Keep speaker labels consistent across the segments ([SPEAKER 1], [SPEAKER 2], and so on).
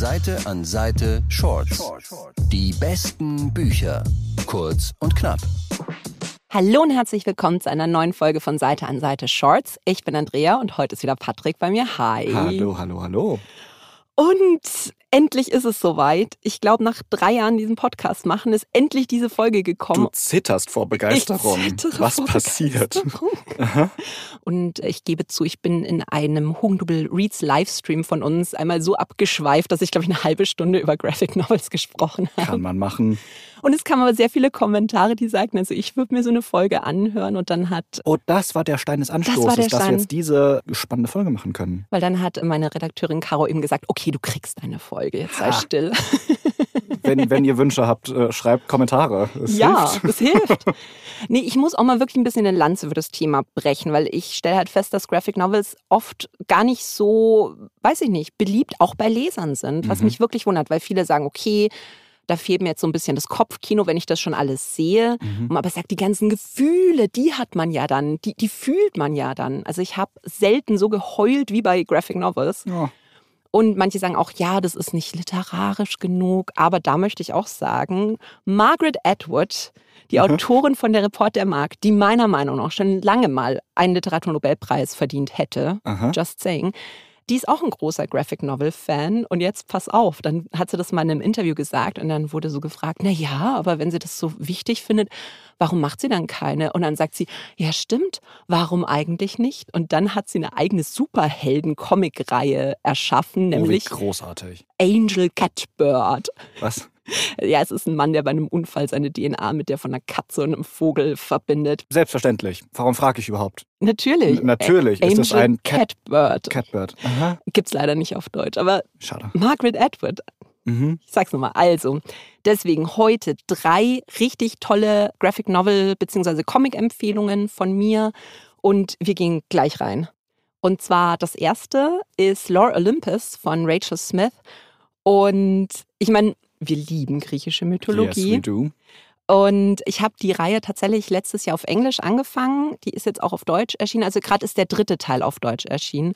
[SPEAKER 1] Seite an Seite Shorts. Die besten Bücher. Kurz und knapp.
[SPEAKER 2] Hallo und herzlich willkommen zu einer neuen Folge von Seite an Seite Shorts. Ich bin Andrea und heute ist wieder Patrick bei mir. Hi.
[SPEAKER 3] Hallo, hallo, hallo.
[SPEAKER 2] Und endlich ist es soweit. Ich glaube, nach drei Jahren diesen Podcast machen, ist endlich diese Folge gekommen.
[SPEAKER 3] Du zitterst vor Begeisterung.
[SPEAKER 2] Ich zittere
[SPEAKER 3] Was
[SPEAKER 2] vor
[SPEAKER 3] passiert?
[SPEAKER 2] Begeisterung. Und ich gebe zu, ich bin in einem Hugendubel Reads Livestream von uns einmal so abgeschweift, dass ich, glaube ich, eine halbe Stunde über Graphic Novels gesprochen habe.
[SPEAKER 3] Kann man machen.
[SPEAKER 2] Und es kamen aber sehr viele Kommentare, die sagten, also ich würde mir so eine Folge anhören und dann hat
[SPEAKER 3] Oh, das war der Stein des Anstoßes,
[SPEAKER 2] der
[SPEAKER 3] dass wir
[SPEAKER 2] Stein.
[SPEAKER 3] jetzt diese spannende Folge machen können.
[SPEAKER 2] Weil dann hat meine Redakteurin Caro eben gesagt, okay, du kriegst eine Folge, jetzt sei
[SPEAKER 3] Ha.
[SPEAKER 2] still.
[SPEAKER 3] Wenn, wenn ihr Wünsche habt, äh, schreibt Kommentare. Es
[SPEAKER 2] ja,
[SPEAKER 3] hilft.
[SPEAKER 2] das hilft. Nee, ich muss auch mal wirklich ein bisschen eine Lanze für das Thema brechen, weil ich stelle halt fest, dass Graphic Novels oft gar nicht so, weiß ich nicht, beliebt auch bei Lesern sind, was
[SPEAKER 3] Mhm.
[SPEAKER 2] mich wirklich wundert, weil viele sagen, okay, da fehlt mir jetzt so ein bisschen das Kopfkino, wenn ich das schon alles sehe.
[SPEAKER 3] Mhm.
[SPEAKER 2] Aber es sagt, die ganzen Gefühle, die hat man ja dann, die, die fühlt man ja dann. Also ich habe selten so geheult wie bei Graphic Novels.
[SPEAKER 3] Ja.
[SPEAKER 2] Und manche sagen auch, ja, das ist nicht literarisch genug. Aber da möchte ich auch sagen, Margaret Atwood, die. Autorin von Der Report der Markt, die meiner Meinung nach schon lange mal einen Literaturnobelpreis verdient hätte,
[SPEAKER 3] Aha.
[SPEAKER 2] just saying, die ist auch ein großer Graphic Novel Fan und jetzt pass auf, dann hat sie das mal in einem Interview gesagt und dann wurde so gefragt, na ja, aber wenn sie das so wichtig findet, warum macht sie dann keine? Und dann sagt sie, ja stimmt, warum eigentlich nicht? Und dann hat sie eine eigene Superhelden-Comic-Reihe erschaffen,
[SPEAKER 3] Oh,
[SPEAKER 2] nämlich
[SPEAKER 3] großartig.
[SPEAKER 2] Angel Catbird.
[SPEAKER 3] Was?
[SPEAKER 2] Ja, es ist ein Mann, der bei einem Unfall seine DNA mit der von einer Katze und einem Vogel verbindet.
[SPEAKER 3] Selbstverständlich. Warum frage ich überhaupt?
[SPEAKER 2] Natürlich.
[SPEAKER 3] N- natürlich. Ist das ein Cat-
[SPEAKER 2] Catbird.
[SPEAKER 3] Catbird. Aha.
[SPEAKER 2] Gibt's leider nicht auf Deutsch, aber
[SPEAKER 3] Schade.
[SPEAKER 2] Margaret Atwood,
[SPEAKER 3] Mhm.
[SPEAKER 2] ich sag's nochmal. Also, deswegen heute drei richtig tolle Graphic Novel bzw. Comic-Empfehlungen von mir und wir gehen gleich rein. Und zwar das erste ist Lore Olympus von Rachel Smith. Und ich meine, wir lieben griechische Mythologie.
[SPEAKER 3] Yes, we do.
[SPEAKER 2] Und ich habe die Reihe tatsächlich letztes Jahr auf Englisch angefangen. Die ist jetzt auch auf Deutsch erschienen. Also gerade ist der dritte Teil auf Deutsch erschienen.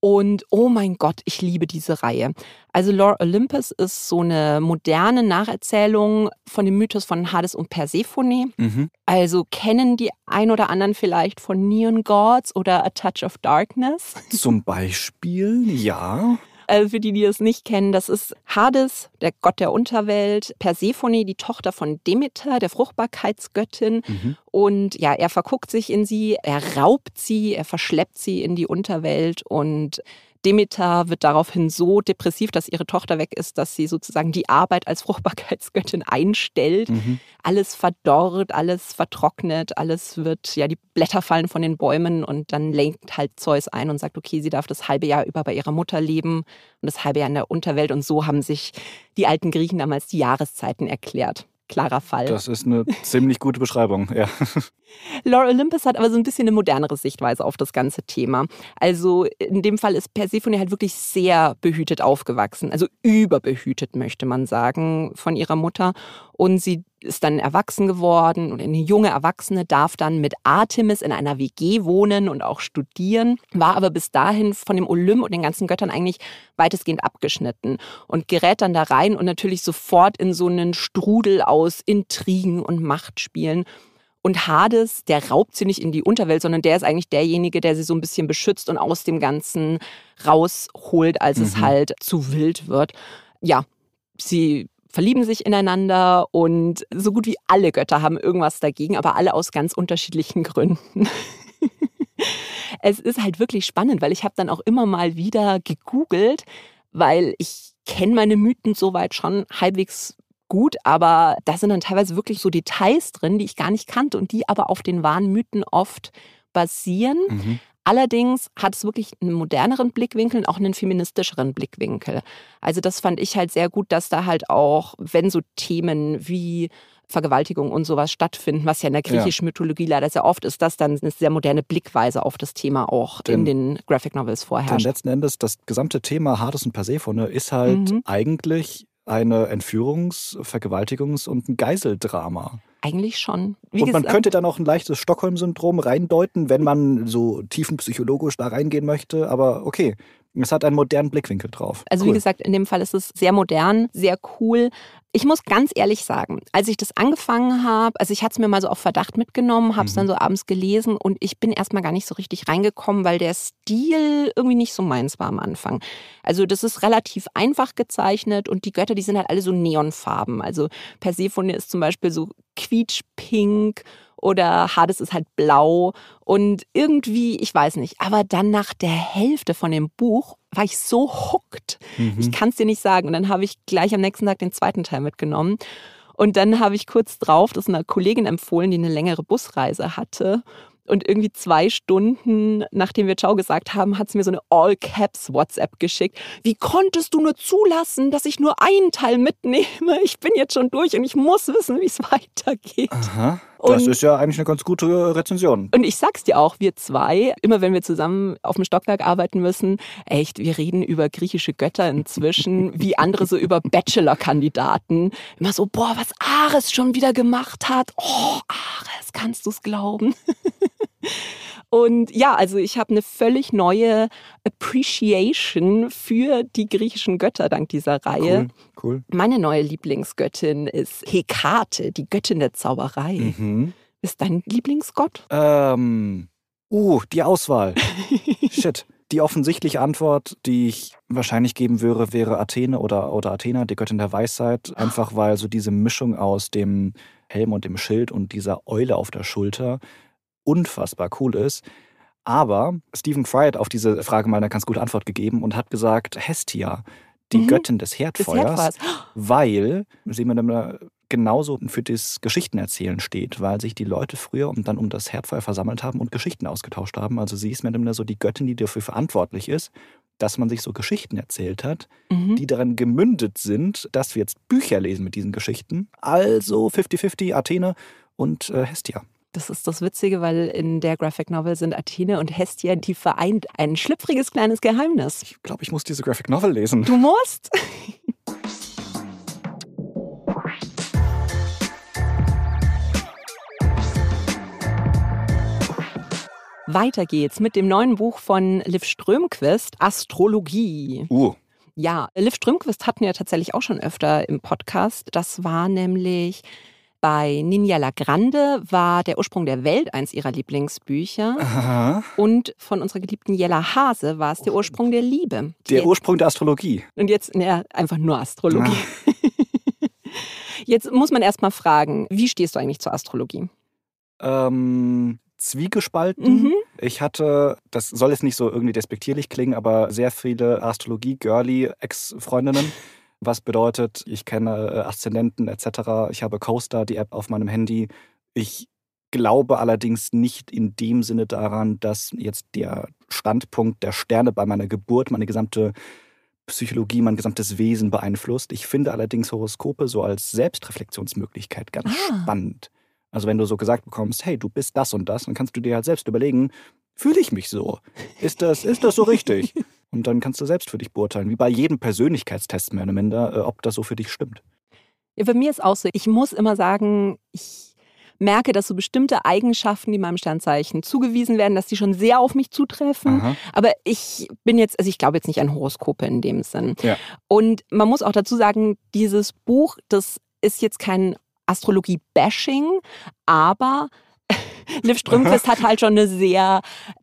[SPEAKER 2] Und oh mein Gott, ich liebe diese Reihe. Also Lore Olympus ist so eine moderne Nacherzählung von dem Mythos von Hades und Persephone.
[SPEAKER 3] Mhm.
[SPEAKER 2] Also kennen die ein oder anderen vielleicht von Neon Gods oder A Touch of Darkness.
[SPEAKER 3] Zum Beispiel, ja.
[SPEAKER 2] Also für die, die das nicht kennen, das ist Hades, der Gott der Unterwelt, Persephone, die Tochter von Demeter, der Fruchtbarkeitsgöttin.
[SPEAKER 3] Mhm.
[SPEAKER 2] Und ja, er verguckt sich in sie, er raubt sie, er verschleppt sie in die Unterwelt und Demeter wird daraufhin so depressiv, dass ihre Tochter weg ist, dass sie sozusagen die Arbeit als Fruchtbarkeitsgöttin einstellt.
[SPEAKER 3] Mhm.
[SPEAKER 2] Alles verdorrt, alles vertrocknet, alles wird, ja, die Blätter fallen von den Bäumen und dann lenkt halt Zeus ein und sagt, okay, sie darf das halbe Jahr über bei ihrer Mutter leben und das halbe Jahr in der Unterwelt. Und so haben sich die alten Griechen damals die Jahreszeiten erklärt. Klarer Fall.
[SPEAKER 3] Das ist eine ziemlich gute Beschreibung, ja.
[SPEAKER 2] Laura Olympus hat aber so ein bisschen eine modernere Sichtweise auf das ganze Thema. Also in dem Fall ist Persephone halt wirklich sehr behütet aufgewachsen, also überbehütet möchte man sagen von ihrer Mutter. Und sie ist dann erwachsen geworden und eine junge Erwachsene darf dann mit Artemis in einer WG wohnen und auch studieren, war aber bis dahin von dem Olymp und den ganzen Göttern eigentlich weitestgehend abgeschnitten und gerät dann da rein und natürlich sofort in so einen Strudel aus Intrigen und Machtspielen. Und Hades, der raubt sie nicht in die Unterwelt, sondern der ist eigentlich derjenige, der sie so ein bisschen beschützt und aus dem Ganzen rausholt, als es
[SPEAKER 3] Mhm.
[SPEAKER 2] halt zu wild wird. Ja, sie verlieben sich ineinander und so gut wie alle Götter haben irgendwas dagegen, aber alle aus ganz unterschiedlichen Gründen. es ist halt wirklich spannend, weil ich habe dann auch immer mal wieder gegoogelt, weil ich kenne meine Mythen soweit schon halbwegs gut, aber da sind dann teilweise wirklich so Details drin, die ich gar nicht kannte und die aber auf den wahren Mythen oft basieren.
[SPEAKER 3] Mhm.
[SPEAKER 2] Allerdings hat es wirklich einen moderneren Blickwinkel und auch einen feministischeren Blickwinkel. Also das fand ich halt sehr gut, dass da halt auch, wenn so Themen wie Vergewaltigung und sowas stattfinden, was ja in der
[SPEAKER 3] Ja.
[SPEAKER 2] griechischen Mythologie leider sehr oft ist, dass dann eine sehr moderne Blickweise auf das Thema auch in
[SPEAKER 3] Denn-
[SPEAKER 2] den Graphic Novels
[SPEAKER 3] Denn
[SPEAKER 2] vorherrscht.
[SPEAKER 3] letzten Endes, das gesamte Thema Hades und Persephone ist halt
[SPEAKER 2] Mhm.
[SPEAKER 3] eigentlich eine Entführungs-, Vergewaltigungs- und ein Geiseldrama.
[SPEAKER 2] Eigentlich schon. Wie
[SPEAKER 3] und man
[SPEAKER 2] gesagt,
[SPEAKER 3] könnte dann auch ein leichtes Stockholm-Syndrom reindeuten, wenn man so tiefenpsychologisch da reingehen möchte. Aber okay, Es hat einen modernen Blickwinkel drauf.
[SPEAKER 2] Also
[SPEAKER 3] cool.
[SPEAKER 2] wie gesagt, in dem Fall ist es sehr modern, sehr cool. Ich muss ganz ehrlich sagen, als ich das angefangen habe, also ich hatte es mir mal so auf Verdacht mitgenommen, habe es
[SPEAKER 3] Mhm.
[SPEAKER 2] dann so abends gelesen und ich bin erstmal gar nicht so richtig reingekommen, weil der Stil irgendwie nicht so meins war am Anfang. Also das ist relativ einfach gezeichnet und die Götter, die sind halt alle so Neonfarben. Also Persephone ist zum Beispiel so quietschpink oder Hades ist halt blau und irgendwie, ich weiß nicht, aber dann nach der Hälfte von dem Buch war ich so hooked.
[SPEAKER 3] Mhm.
[SPEAKER 2] Ich kann es dir nicht sagen. Und dann habe ich gleich am nächsten Tag den zweiten Teil mitgenommen. Und dann habe ich kurz drauf das einer Kollegin empfohlen, die eine längere Busreise hatte. Und irgendwie zwei Stunden, nachdem wir Ciao gesagt haben, hat sie mir so eine All-Caps-WhatsApp geschickt. Wie konntest du nur zulassen, dass ich nur einen Teil mitnehme? Ich bin jetzt schon durch und ich muss wissen, wie es weitergeht.
[SPEAKER 3] Aha. Das
[SPEAKER 2] Und-
[SPEAKER 3] ist ja eigentlich eine ganz gute Rezension.
[SPEAKER 2] Und ich sag's dir auch, wir zwei, immer wenn wir zusammen auf dem Stockwerk arbeiten müssen, echt, wir reden über griechische Götter inzwischen, wie andere so über Bachelor-Kandidaten. Immer so, boah, was Ares schon wieder gemacht hat. Oh, Ares, kannst du's glauben? Und ja, also ich habe eine völlig neue Appreciation für die griechischen Götter dank dieser Reihe.
[SPEAKER 3] Cool, cool.
[SPEAKER 2] Meine neue Lieblingsgöttin ist Hekate, die Göttin der Zauberei.
[SPEAKER 3] Mhm.
[SPEAKER 2] Ist dein Lieblingsgott?
[SPEAKER 3] Ähm, uh, die Auswahl. Shit. Die offensichtliche Antwort, die ich wahrscheinlich geben würde, wäre Athene oder, oder Athena, die Göttin der Weisheit. Einfach weil so diese Mischung aus dem Helm und dem Schild und dieser Eule auf der Schulter unfassbar cool ist. Aber Stephen Fry hat auf diese Frage mal eine ganz gute Antwort gegeben und hat gesagt, Hestia, die
[SPEAKER 2] Mhm.
[SPEAKER 3] Göttin des Herdfeuers,
[SPEAKER 2] Herdfeuers.
[SPEAKER 3] weil, mal, genauso für das Geschichtenerzählen steht, weil sich die Leute früher um, dann um das Herdfeuer versammelt haben und Geschichten ausgetauscht haben. Also sie ist dann so die Göttin, die dafür verantwortlich ist, dass man sich so Geschichten erzählt hat,
[SPEAKER 2] Mhm.
[SPEAKER 3] die daran gemündet sind, dass wir jetzt Bücher lesen mit diesen Geschichten. Also 50-50 Athene und äh, Hestia.
[SPEAKER 2] Das ist das Witzige, weil in der Graphic Novel sind Athene und Hestia, die vereint ein schlüpfriges kleines Geheimnis.
[SPEAKER 3] Ich glaube, ich muss diese Graphic Novel lesen.
[SPEAKER 2] Du musst. Weiter geht's mit dem neuen Buch von Liv Strömquist, Astrologie.
[SPEAKER 3] Uh,
[SPEAKER 2] Ja, Liv Strömquist hatten wir tatsächlich auch schon öfter im Podcast. Das war nämlich bei Ninja La Grande, war der Ursprung der Welt eins ihrer Lieblingsbücher.
[SPEAKER 3] aha.
[SPEAKER 2] Und von unserer geliebten Jella Hase war es der Ursprung der Liebe.
[SPEAKER 3] Der
[SPEAKER 2] Jetzt-
[SPEAKER 3] Ursprung der Astrologie.
[SPEAKER 2] und jetzt, ja, einfach nur Astrologie. Jetzt muss man erst mal fragen, wie stehst du eigentlich zur Astrologie?
[SPEAKER 3] Ähm, zwiegespalten.
[SPEAKER 2] Mhm.
[SPEAKER 3] Ich hatte, das soll jetzt nicht so irgendwie despektierlich klingen, aber sehr viele Astrologie-Girly-Ex-Freundinnen. Was bedeutet, ich kenne äh, Aszendenten etc. Ich habe Coaster, die App auf meinem Handy. Ich glaube allerdings nicht in dem Sinne daran, dass jetzt der Standpunkt der Sterne bei meiner Geburt meine gesamte Psychologie, mein gesamtes Wesen beeinflusst. Ich finde allerdings Horoskope so als Selbstreflexionsmöglichkeit ganz
[SPEAKER 2] Ah.
[SPEAKER 3] spannend. Also wenn du so gesagt bekommst, hey, du bist das und das, dann kannst du dir halt selbst überlegen, fühle ich mich so? Ist das, ist das so richtig? Und dann kannst du selbst für dich beurteilen, wie bei jedem Persönlichkeitstest mehr oder minder, äh, ob das so für dich stimmt.
[SPEAKER 2] Ja, bei mir ist auch so, ich muss immer sagen, ich merke, dass so bestimmte Eigenschaften, die meinem Sternzeichen zugewiesen werden, dass die schon sehr auf mich zutreffen.
[SPEAKER 3] Aha.
[SPEAKER 2] Aber ich bin jetzt, also ich glaube jetzt nicht an Horoskope in dem Sinn.
[SPEAKER 3] Ja.
[SPEAKER 2] Und man muss auch dazu sagen, dieses Buch, das ist jetzt kein Astrologie-Bashing, aber Liv Strömquist hat halt schon eine sehr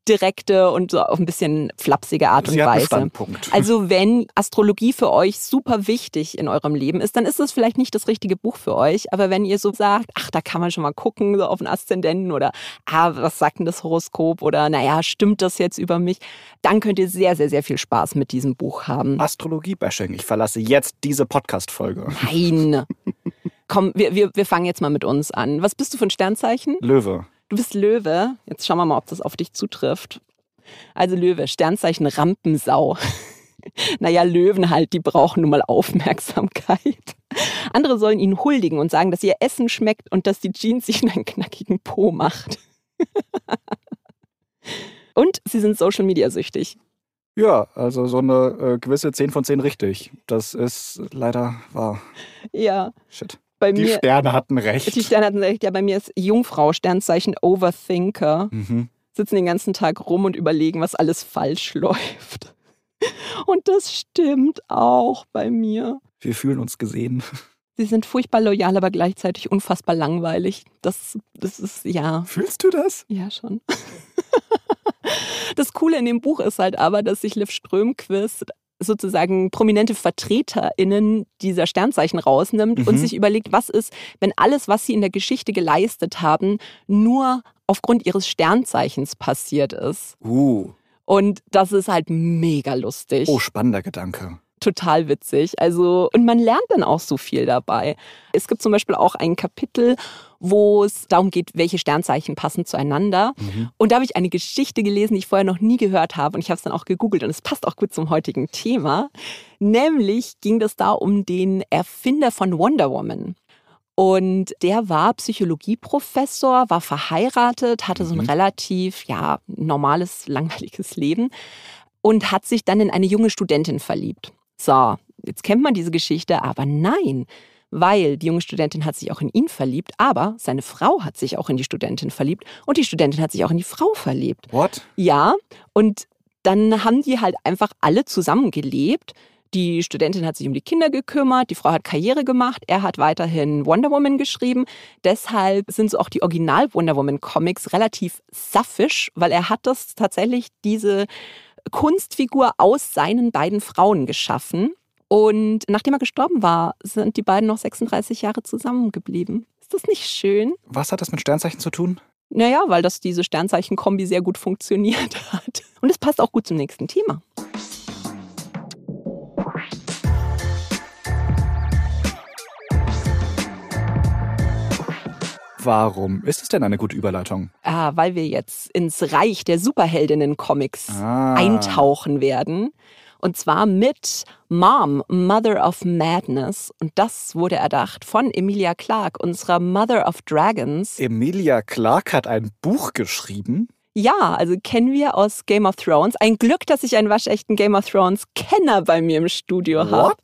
[SPEAKER 2] direkte und so auf ein bisschen flapsige Art und
[SPEAKER 3] Sie einen
[SPEAKER 2] Weise. Also wenn Astrologie für euch super wichtig in eurem Leben ist, dann ist es vielleicht nicht das richtige Buch für euch. Aber wenn ihr so sagt, ach, da kann man schon mal gucken, so auf den Aszendenten oder, ah, was sagt denn das Horoskop oder, naja, stimmt das jetzt über mich, dann könnt ihr sehr, sehr, sehr viel Spaß mit diesem Buch haben.
[SPEAKER 3] Astrologie-Bashing. Ich verlasse jetzt diese Podcast-Folge.
[SPEAKER 2] Nein. Komm, wir, wir, wir fangen jetzt mal mit uns an. Was bist du für ein Sternzeichen?
[SPEAKER 3] Löwe.
[SPEAKER 2] Du bist Löwe. Jetzt schauen wir mal, ob das auf dich zutrifft. Also Löwe, Sternzeichen Rampensau. naja, Löwen halt, die brauchen nun mal Aufmerksamkeit. Andere sollen ihnen huldigen und sagen, dass ihr Essen schmeckt und dass die Jeans sich in einen knackigen Po macht. und sie sind Social Media süchtig.
[SPEAKER 3] Ja, also so eine äh, gewisse 10 von 10 richtig. Das ist leider wahr.
[SPEAKER 2] Ja,
[SPEAKER 3] Shit.
[SPEAKER 2] Bei
[SPEAKER 3] Die
[SPEAKER 2] mir.
[SPEAKER 3] Sterne hatten recht.
[SPEAKER 2] Die Sterne hatten recht, ja, bei mir ist Jungfrau, Sternzeichen Overthinker.
[SPEAKER 3] Mhm.
[SPEAKER 2] sitzen den ganzen Tag rum und überlegen, was alles falsch läuft. Und das stimmt auch bei mir.
[SPEAKER 3] Wir fühlen uns gesehen.
[SPEAKER 2] Sie sind furchtbar loyal, aber gleichzeitig unfassbar langweilig. Das, das ist, ja.
[SPEAKER 3] Fühlst du das?
[SPEAKER 2] Ja, schon. Das Coole in dem Buch ist halt aber, dass sich Liv Strömquist sozusagen prominente VertreterInnen dieser Sternzeichen rausnimmt mhm. und sich überlegt, was ist, wenn alles, was sie in der Geschichte geleistet haben, nur aufgrund ihres Sternzeichens passiert ist.
[SPEAKER 3] Uh.
[SPEAKER 2] Und das ist halt mega lustig.
[SPEAKER 3] Oh, spannender Gedanke
[SPEAKER 2] total witzig. Also, und man lernt dann auch so viel dabei. Es gibt zum Beispiel auch ein Kapitel, wo es darum geht, welche Sternzeichen passen zueinander. Mhm. Und da habe ich eine Geschichte gelesen, die ich vorher noch nie gehört habe. Und ich habe es dann auch gegoogelt und es passt auch gut zum heutigen Thema. Nämlich ging es da um den Erfinder von Wonder Woman. Und der war Psychologieprofessor, war verheiratet, hatte so ein mhm. relativ, ja, normales, langweiliges Leben und hat sich dann in eine junge Studentin verliebt. So, jetzt kennt man diese Geschichte, aber nein, weil die junge Studentin hat sich auch in ihn verliebt, aber seine Frau hat sich auch in die Studentin verliebt und die Studentin hat sich auch in die Frau verliebt.
[SPEAKER 3] What?
[SPEAKER 2] Ja, und dann haben die halt einfach alle zusammengelebt. Die Studentin hat sich um die Kinder gekümmert, die Frau hat Karriere gemacht, er hat weiterhin Wonder Woman geschrieben. Deshalb sind so auch die Original Wonder Woman Comics relativ saffisch, weil er hat das tatsächlich diese Kunstfigur aus seinen beiden Frauen geschaffen. Und nachdem er gestorben war, sind die beiden noch 36 Jahre zusammengeblieben. Ist das nicht schön?
[SPEAKER 3] Was hat das mit Sternzeichen zu tun?
[SPEAKER 2] Naja, weil das diese Sternzeichen-Kombi sehr gut funktioniert hat. Und es passt auch gut zum nächsten Thema.
[SPEAKER 3] Warum ist es denn eine gute Überleitung?
[SPEAKER 2] Ah, weil wir jetzt ins Reich der Superheldinnen-Comics ah. eintauchen werden. Und zwar mit Mom, Mother of Madness. Und das wurde erdacht von Emilia Clarke, unserer Mother of Dragons.
[SPEAKER 3] Emilia Clarke hat ein Buch geschrieben?
[SPEAKER 2] Ja, also kennen wir aus Game of Thrones. Ein Glück, dass ich einen waschechten Game of Thrones Kenner bei mir im Studio habe.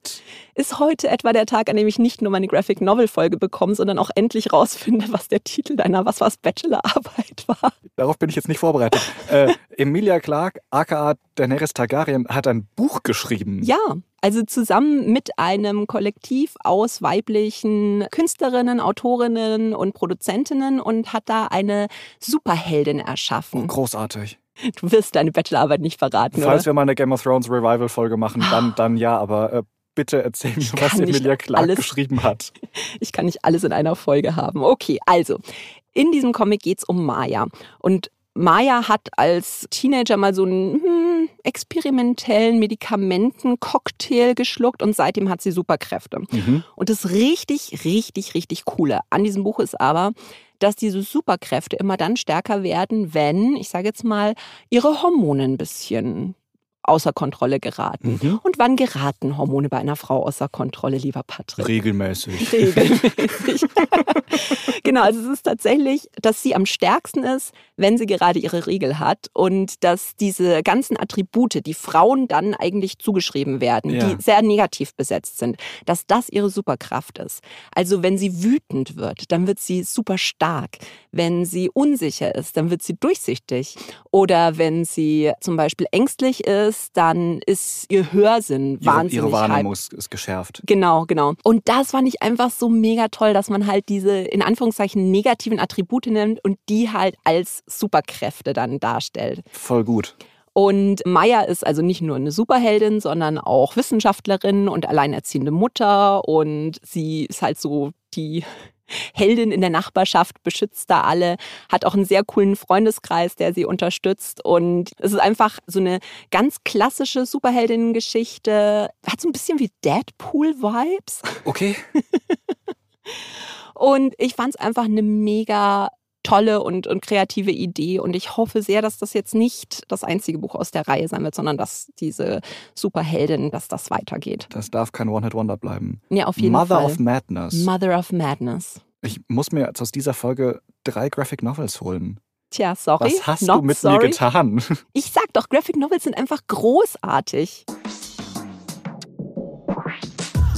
[SPEAKER 2] Ist heute etwa der Tag, an dem ich nicht nur meine Graphic Novel Folge bekomme, sondern auch endlich rausfinde, was der Titel deiner Was war's Bachelorarbeit war.
[SPEAKER 3] Darauf bin ich jetzt nicht vorbereitet. äh, Emilia Clarke, aka Daenerys Targaryen, hat ein Buch geschrieben.
[SPEAKER 2] Ja, also zusammen mit einem Kollektiv aus weiblichen Künstlerinnen, Autorinnen und Produzentinnen und hat da eine Superheldin erschaffen.
[SPEAKER 3] Oh, großartig.
[SPEAKER 2] Du wirst deine Bachelorarbeit nicht verraten,
[SPEAKER 3] Falls
[SPEAKER 2] oder?
[SPEAKER 3] wir mal eine Game of Thrones Revival-Folge machen, dann, dann ja, aber äh, bitte erzähl mir, was Emilia Clarke alles, geschrieben hat.
[SPEAKER 2] Ich kann nicht alles in einer Folge haben. Okay, also, in diesem Comic geht es um Maya. Und Maya hat als Teenager mal so einen hm, experimentellen Medikamentencocktail geschluckt und seitdem hat sie Superkräfte. Mhm. Und das richtig, richtig, richtig coole an diesem Buch ist aber, dass diese Superkräfte immer dann stärker werden, wenn, ich sage jetzt mal, ihre Hormone ein bisschen außer Kontrolle geraten. Mhm. Und wann geraten Hormone bei einer Frau außer Kontrolle, lieber Patrick?
[SPEAKER 3] Regelmäßig.
[SPEAKER 2] Regelmäßig. genau, also es ist tatsächlich, dass sie am stärksten ist, wenn sie gerade ihre Regel hat und dass diese ganzen Attribute, die Frauen dann eigentlich zugeschrieben werden, ja. die sehr negativ besetzt sind, dass das ihre Superkraft ist. Also wenn sie wütend wird, dann wird sie super stark. Wenn sie unsicher ist, dann wird sie durchsichtig. Oder wenn sie zum Beispiel ängstlich ist, dann ist ihr Hörsinn ihre, wahnsinnig.
[SPEAKER 3] Ihre Wahrnehmung ist, ist geschärft.
[SPEAKER 2] Genau, genau. Und das fand ich einfach so mega toll, dass man halt diese in Anführungszeichen negativen Attribute nimmt und die halt als Superkräfte dann darstellt.
[SPEAKER 3] Voll gut.
[SPEAKER 2] Und Maya ist also nicht nur eine Superheldin, sondern auch Wissenschaftlerin und alleinerziehende Mutter. Und sie ist halt so die Heldin in der Nachbarschaft, beschützt da alle, hat auch einen sehr coolen Freundeskreis, der sie unterstützt. Und es ist einfach so eine ganz klassische Superheldinnen-Geschichte. Hat so ein bisschen wie Deadpool-Vibes.
[SPEAKER 3] Okay.
[SPEAKER 2] und ich fand es einfach eine mega tolle und, und kreative Idee. Und ich hoffe sehr, dass das jetzt nicht das einzige Buch aus der Reihe sein wird, sondern dass diese Superheldin, dass das weitergeht.
[SPEAKER 3] Das darf kein One-Hit-Wonder bleiben.
[SPEAKER 2] Ja, auf jeden
[SPEAKER 3] Mother
[SPEAKER 2] Fall.
[SPEAKER 3] Mother of Madness.
[SPEAKER 2] Mother of Madness.
[SPEAKER 3] Ich muss mir jetzt aus dieser Folge drei Graphic Novels holen.
[SPEAKER 2] Tja, sorry.
[SPEAKER 3] Was hast du mit sorry. mir getan?
[SPEAKER 2] Ich sag doch, Graphic Novels sind einfach großartig.